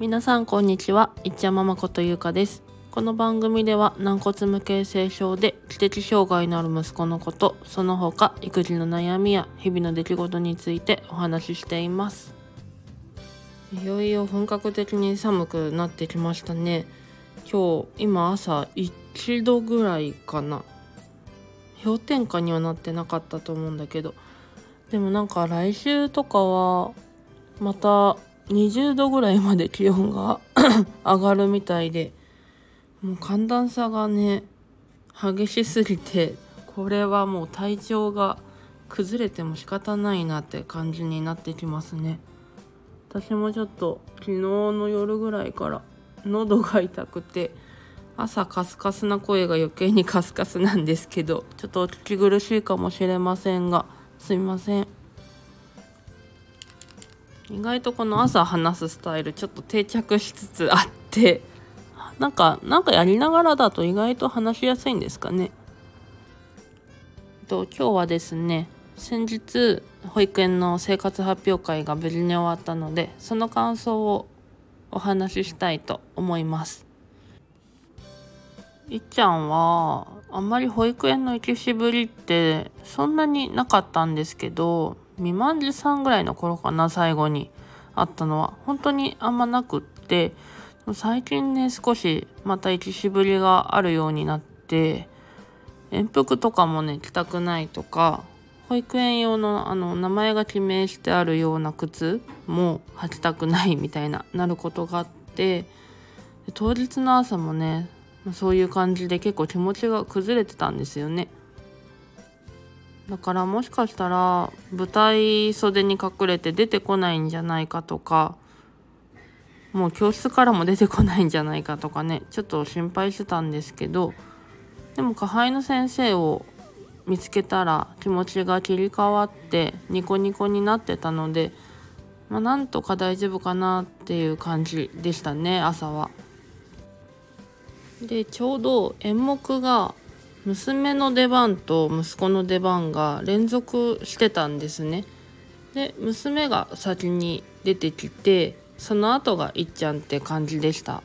皆さんこんにちは。いっちゃままことゆうかです。この番組では軟骨無形性症で知的障害のある息子のことその他育児の悩みや日々の出来事についてお話ししています。いよいよ本格的に寒くなってきましたね。今日今朝1度ぐらいかな。氷点下にはなってなかったと思うんだけど。でもなんか来週とかはまた20度ぐらいまで気温が 上がるみたいでもう寒暖差がね激しすぎてこれはもう体調が崩れても仕方ないなって感じになってきますね。私もちょっと昨日の夜ぐらいから喉が痛くて朝カスカスな声が余計にカスカスなんですけどちょっとお聞き苦しいかもしれませんがすいません。意外とこの朝話すスタイルちょっと定着しつつあってなんかなんかやりながらだと意外と話しやすいんですかね。と今日はですね先日保育園の生活発表会が無事に終わったのでその感想をお話ししたいと思います。いっちゃんはあんまり保育園の行きしぶりってそんなになかったんですけど未満児さんぐらいの頃かな最後にあったのは。本当にあんまなくって最近ね少しまた行きしぶりがあるようになって遠服とかもね着たくないとか保育園用のあの名前が記名してあるような靴も履きたくないみたいななることがあって当日の朝もねそういう感じで結構気持ちが崩れてたんですよね。だからもしかしたら舞台袖に隠れて出てこないんじゃないかとかもう教室からも出てこないんじゃないかとかねちょっと心配してたんですけどでも下輩の先生を見つけたら気持ちが切り替わってニコニコになってたので、まあ、なんとか大丈夫かなっていう感じでしたね朝は。でちょうど演目が娘の出番と息子の出番が連続してたんですね。で娘が先に出てきてその後がいっちゃんって感じでした。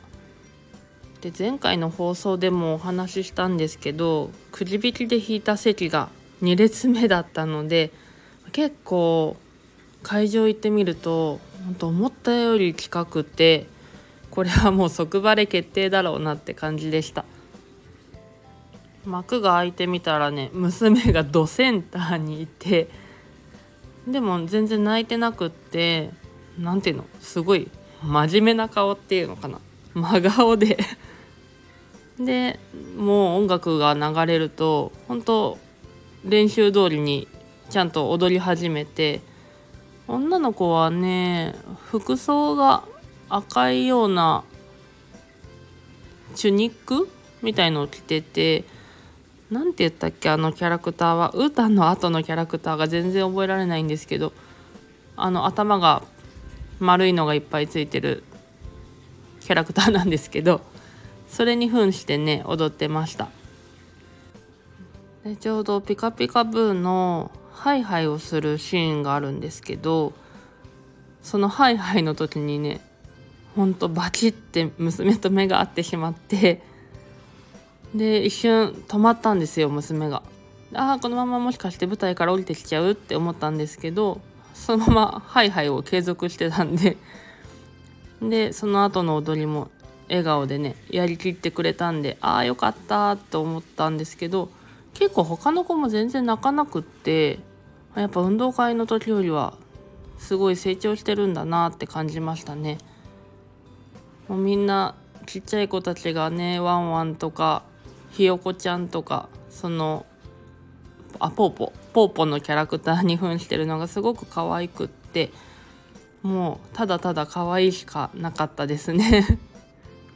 で前回の放送でもお話ししたんですけどくじ引きで引いた席が2列目だったので結構会場行ってみると本当思ったより近くてこれはもう即バレ決定だろうなって感じでした幕が開いてみたらね娘がドセンターにいてでも全然泣いてなくって何ていうのすごい真面目な顔っていうのかな。真顔で。でもう音楽が流れると本当練習通りにちゃんと踊り始めて女の子はね服装が赤いようなチュニックみたいのを着てて何て言ったっけ？あのキャラクターはウータンの後のキャラクターが全然覚えられないんですけどあの頭が丸いのがいっぱいついてるキャラクターなんですけど それに扮してね踊ってました。でちょうど「ピカピカブー」のハイハイをするシーンがあるんですけどそのハイハイの時にねほんとバチって娘と目が合ってしまってで一瞬止まったんですよ娘が。ああこのままもしかして舞台から降りてきちゃうって思ったんですけどそのままハイハイを継続してたんででその後の踊りも笑顔でねやりきってくれたんでああよかったと思ったんですけど結構他の子も全然泣かなくってやっぱ運動会の時よりはすごい成長してるんだなって感じましたね。もうみんなちっちゃい子たちがねワンワンとかひよこちゃんとかそのあポーポポーポのキャラクターに扮してるのがすごく可愛くってもうただただ可愛いしかなかったですね。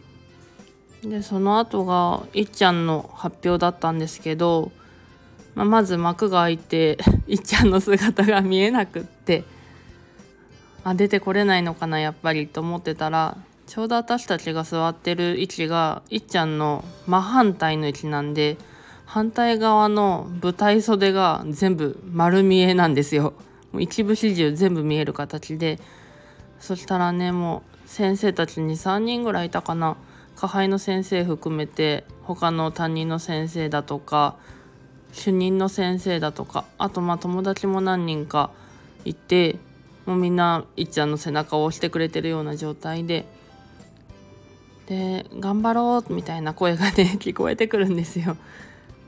でその後がいっちゃんの発表だったんですけど、まあ、まず幕が開いて いっちゃんの姿が見えなくってあ出てこれないのかなやっぱりと思ってたらちょうど私たちが座ってる位置がいっちゃんの真反対の位置なんで反対側の舞台袖が全部丸見えなんですよ。もう一部始終全部見える形でそしたらねもう先生たちに3人ぐらいいたかな下輩の先生含めて他の担任の先生だとか主任の先生だとかあとまあ友達も何人かいてもうみんないっちゃんの背中を押してくれてるような状態でで「頑張ろう」みたいな声がね聞こえてくるんですよ。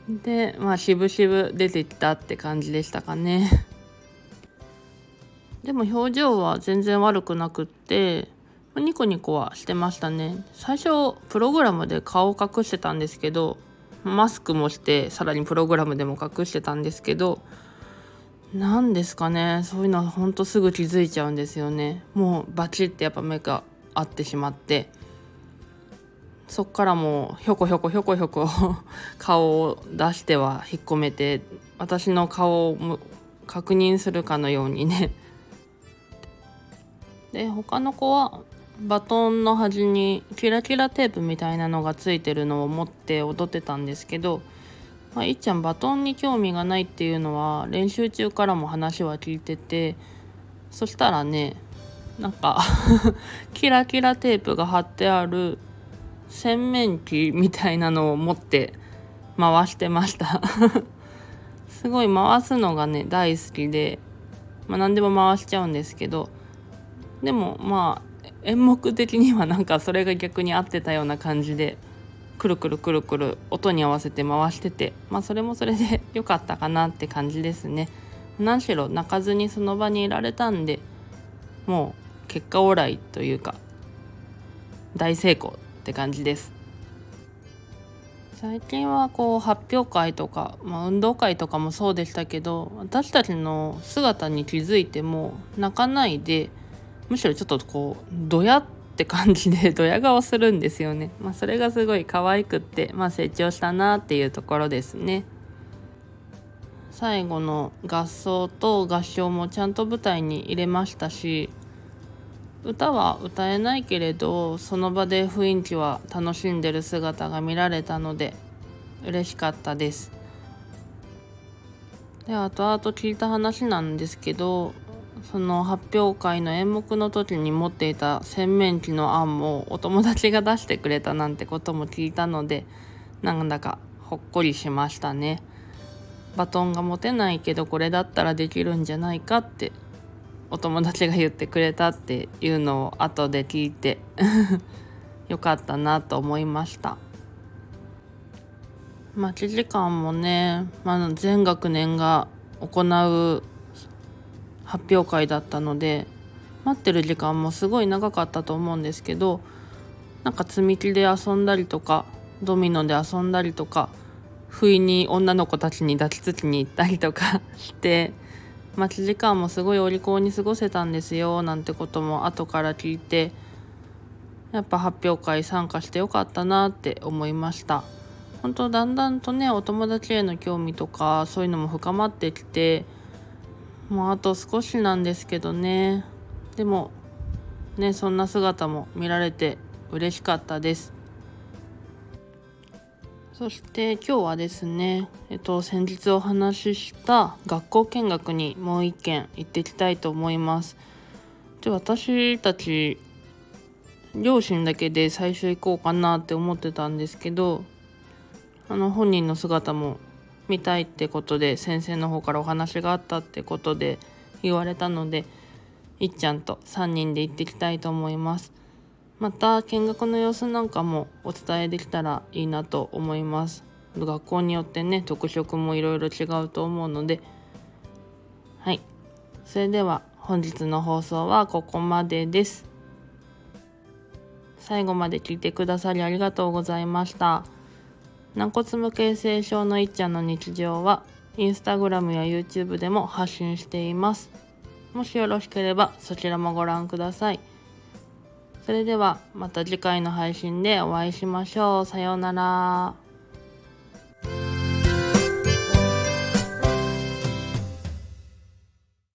でまあ渋々出てきたって感じでしたかね。でも表情は全然悪くなくってニコニコはしてましたね最初プログラムで顔を隠してたんですけどマスクもしてさらにプログラムでも隠してたんですけど何ですかねそういうのはほんとすぐ気づいちゃうんですよねもうバチってやっぱ目が合ってしまってそっからもうひょこひょこひょこひょこ顔を出しては引っ込めて私の顔を確認するかのようにね。で他の子はバトンの端にキラキラテープみたいなのがついてるのを持って踊ってたんですけど、まあ、いっちゃんバトンに興味がないっていうのは練習中からも話は聞いててそしたらねなんか キラキラテープが貼ってある洗面器みたいなのを持って回してました。すごい回すのがね大好きで、まあ、何でも回しちゃうんですけどでもまあ演目的にはなんかそれが逆に合ってたような感じでくるくるくるくる音に合わせて回しててまあそれもそれで良かったかなって感じですね。何しろ泣かずにその場にいられたんでもう結果オーライというか大成功。って感じです。最近はこう発表会とか、まあ、運動会とかもそうでしたけど私たちの姿に気づいても泣かないでむしろちょっとこうドヤって感じで ドヤ顔するんですよね、まあ、それがすごい可愛くって、まあ、成長したなっていうところですね。最後の合奏と合唱もちゃんと舞台に入れましたし歌は歌えないけれどその場で雰囲気は楽しんでる姿が見られたので嬉しかったです。で後々聞いた話なんですけどその発表会の演目の時に持っていた洗面器の案もお友達が出してくれたなんてことも聞いたのでなんだかほっこりしましたね。バトンが持てないけどこれだったらできるんじゃないかってお友達が言ってくれたっていうのを後で聞いて よかったなと思いました。待ち時間もね、まあ、全学年が行う発表会だったので待ってる時間もすごい長かったと思うんですけどなんか積み木で遊んだりとかドミノで遊んだりとか不意に女の子たちに抱きつきに行ったりとか して待ち時間もすごいお利口に過ごせたんですよなんてことも後から聞いてやっぱ発表会参加してよかったなって思いました。本当だんだんとねお友達への興味とかそういうのも深まってきてもうあと少しなんですけどね。でもねそんな姿も見られて嬉しかったです。そして今日はですねえっと先日お話しした学校見学にもう一件行ってきたいと思います。で私たち両親だけで最初行こうかなって思ってたんですけどあの本人の姿も見たいってことで先生の方からお話があったってことで言われたのでいっちゃんと3人で行ってきたいと思います。また見学の様子なんかもお伝えできたらいいなと思います。学校によってね特色もいろいろ違うと思うので。はい。それでは本日の放送はここまでです。最後まで聞いてくださりありがとうございました。軟骨無形成症のいっちゃんの日常はインスタグラムや YouTube でも発信しています。もしよろしければそちらもご覧ください。それではまた次回の配信でお会いしましょう。さようなら。